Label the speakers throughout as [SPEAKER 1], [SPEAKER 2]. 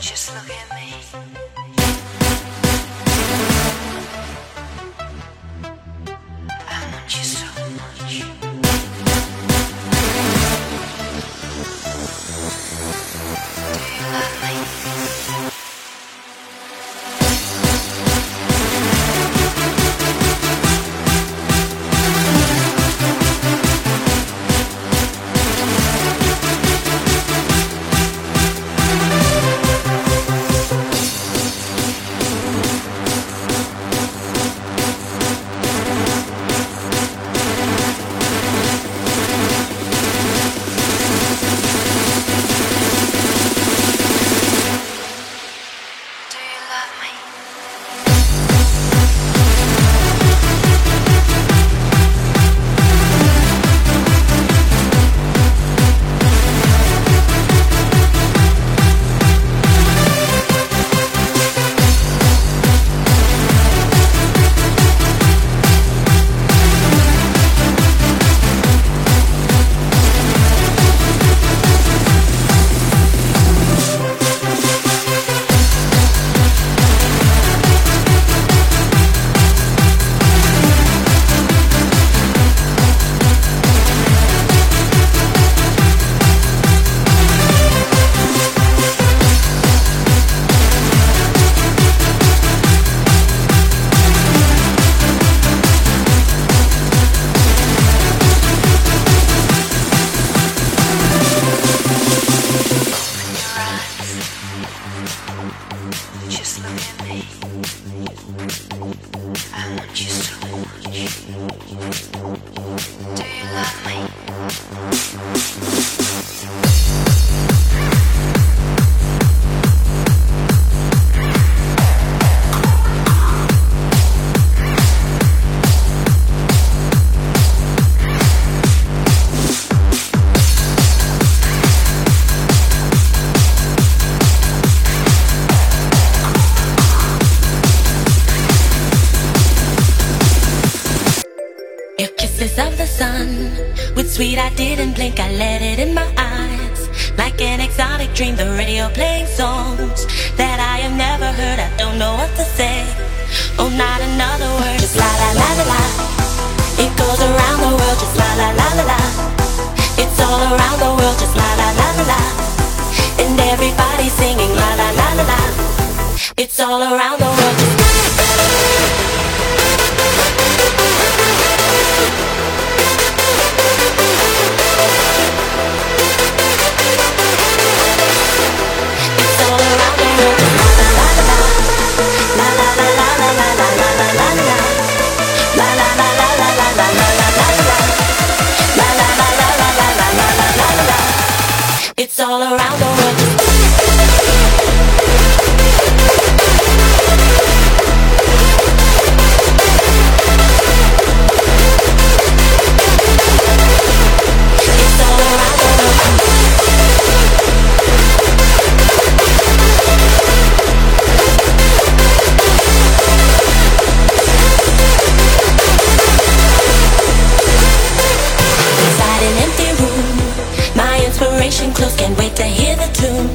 [SPEAKER 1] Just look at me. Just look at me. I want you so much. Do you love me?
[SPEAKER 2] Sun, with sweet I didn't blink, I let it in my eyes. Like an exotic dream, the radio playing songs that I have never heard. I don't know what to say. Oh, not another word, just la la la la la. It goes around the world, just la la la la la. It's all around the world, just la la la la la. And everybody's singing la la la la la. It's all around the world, Can't wait to hear the tune.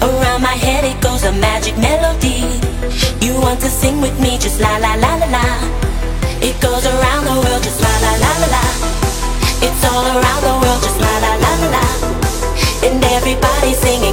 [SPEAKER 2] Around my head it goes a magic melody. You want to sing with me? Just la la la la la. It goes around the world. Just la la la la la. It's all around the world. Just la la la la la. And everybody's singing.